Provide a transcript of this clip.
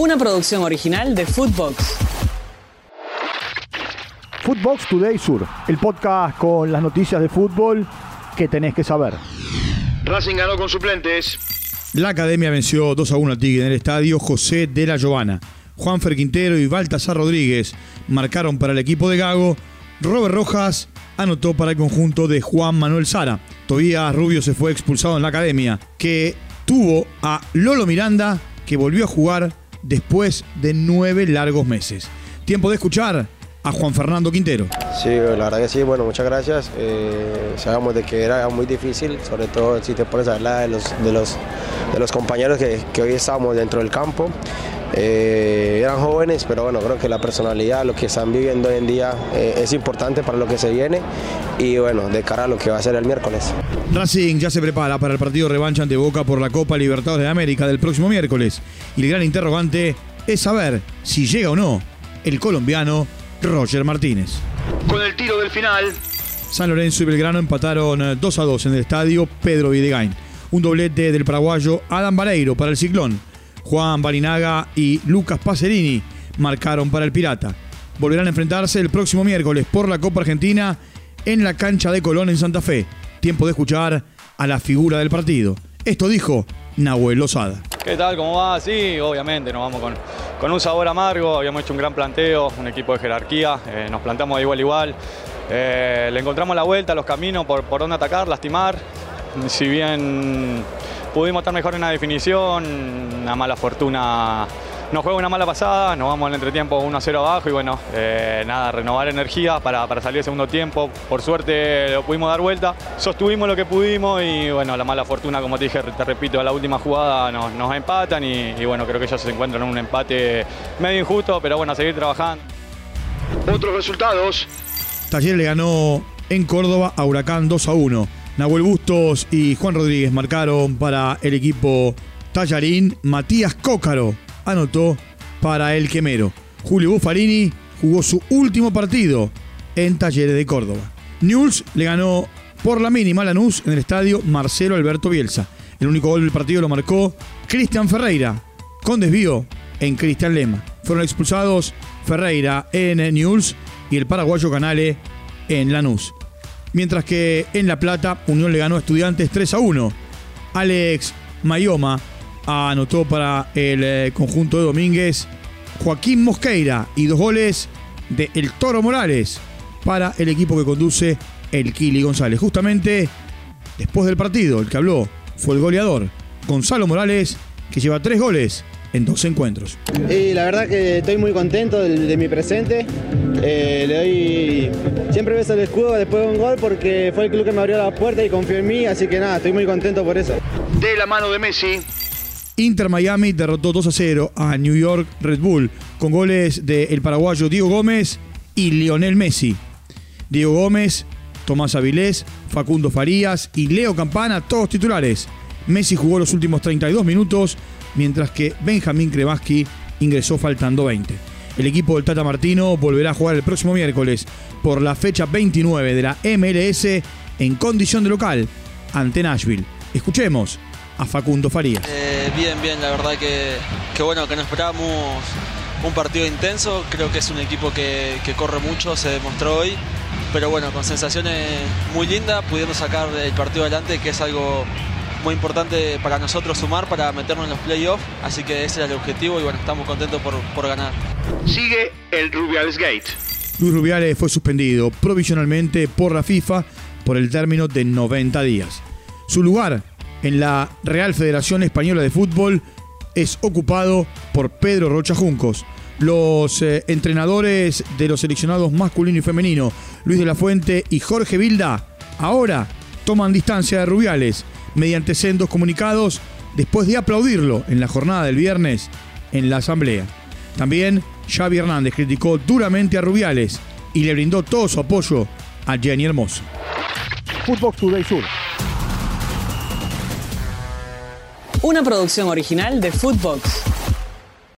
Una producción original de Footbox. Footbox Today Sur, el podcast con las noticias de fútbol que tenés que saber. Racing ganó con suplentes. La academia venció 2 a 1 al Tigre en el estadio José de la Giovana. Juanfer Quintero y Baltasar Rodríguez marcaron para el equipo de Gago. Robert Rojas anotó para el conjunto de Juan Manuel Sara. Tobías Rubio se fue expulsado en la academia, que tuvo a Lolo Miranda, que volvió a jugar después de nueve largos meses. Tiempo de escuchar a Juan Fernando Quintero. Sí, la verdad que sí, bueno, muchas gracias. Eh, sabemos de que era muy difícil, sobre todo si te pones a hablar de los, de los, de los compañeros que, que hoy estamos dentro del campo. Eh, eran jóvenes, pero bueno, creo que la personalidad, lo que están viviendo hoy en día eh, es importante para lo que se viene y bueno, de cara a lo que va a ser el miércoles. Racing ya se prepara para el partido revancha ante Boca por la Copa Libertadores de América del próximo miércoles y el gran interrogante es saber si llega o no el colombiano Roger Martínez. Con el tiro del final. San Lorenzo y Belgrano empataron 2 a 2 en el estadio Pedro Videgain. Un doblete del paraguayo Adam Vareiro para el Ciclón. Juan Barinaga y Lucas Pacerini marcaron para el Pirata. Volverán a enfrentarse el próximo miércoles por la Copa Argentina en la cancha de Colón en Santa Fe. Tiempo de escuchar a la figura del partido. Esto dijo Nahuel Lozada. ¿Qué tal? ¿Cómo va? Sí, obviamente nos vamos con, con un sabor amargo. Habíamos hecho un gran planteo, un equipo de jerarquía. eh, nos plantamos de igual igual. Eh, le encontramos la vuelta, los caminos por, por dónde atacar, lastimar. Si bien pudimos estar mejor en la definición, una mala fortuna. Nos juega una mala pasada, nos vamos al entretiempo 1-0 abajo y bueno, eh, nada, renovar energía para, para salir al segundo tiempo. Por suerte lo pudimos dar vuelta, sostuvimos lo que pudimos y bueno, la mala fortuna, como te dije, te repito, a la última jugada nos, nos empatan y, y bueno, creo que ellos se encuentran en un empate medio injusto, pero bueno, a seguir trabajando. Otros resultados. Taller le ganó en Córdoba a Huracán 2 a 1. Nahuel Bustos y Juan Rodríguez marcaron para el equipo Tallarín. Matías Cócaro anotó para el Quemero. Julio Buffarini jugó su último partido en Talleres de Córdoba. Newell's le ganó por la mínima a Lanús en el estadio Marcelo Alberto Bielsa. El único gol del partido lo marcó Cristian Ferreira con desvío en Cristian Lema. Fueron expulsados Ferreira en Newell's y el paraguayo Canale en Lanús. Mientras que en La Plata, Unión le ganó a Estudiantes 3 a 1. Alex Mayoma anotó para el eh, conjunto de Domínguez. Joaquín Mosqueira y dos goles de El Toro Morales para el equipo que conduce el Kili González. Justamente después del partido, el que habló fue el goleador Gonzalo Morales, que lleva tres goles en dos encuentros. Y la verdad que estoy muy contento de, de mi presente. Eh, le doy. Siempre beso el escudo después de un gol porque fue el club que me abrió la puerta y confió en mí, así que nada, estoy muy contento por eso. De la mano de Messi. Inter Miami derrotó 2 a 0 a New York Red Bull con goles del paraguayo Diego Gómez y Lionel Messi. Diego Gómez, Tomás Avilés, Facundo Farías y Leo Campana, todos titulares. Messi jugó los últimos 32 minutos, mientras que Benjamín Krebaski ingresó faltando 20. El equipo del Tata Martino volverá a jugar el próximo miércoles por la fecha 29 de la MLS en condición de local ante Nashville. Escuchemos a Facundo Farías. Eh, bien, bien, la verdad que, que bueno, que nos esperábamos un partido intenso, creo que es un equipo que, que corre mucho, se demostró hoy, pero bueno, con sensaciones muy lindas, pudiendo sacar el partido adelante, que es algo muy importante para nosotros sumar, para meternos en los playoffs, así que ese era el objetivo y bueno, estamos contentos por, por ganar. Sigue el Rubiales Gate. Luis Rubiales fue suspendido provisionalmente por la FIFA por el término de 90 días. Su lugar en la Real Federación Española de Fútbol es ocupado por Pedro Rocha Juncos. Los eh, entrenadores de los seleccionados masculino y femenino, Luis de la Fuente y Jorge Vilda, ahora toman distancia de Rubiales mediante sendos comunicados después de aplaudirlo en la jornada del viernes en la Asamblea. También Xavi Hernández criticó duramente a Rubiales y le brindó todo su apoyo a Jenny Hermoso. Footbox Today Sur. Una producción original de Footbox.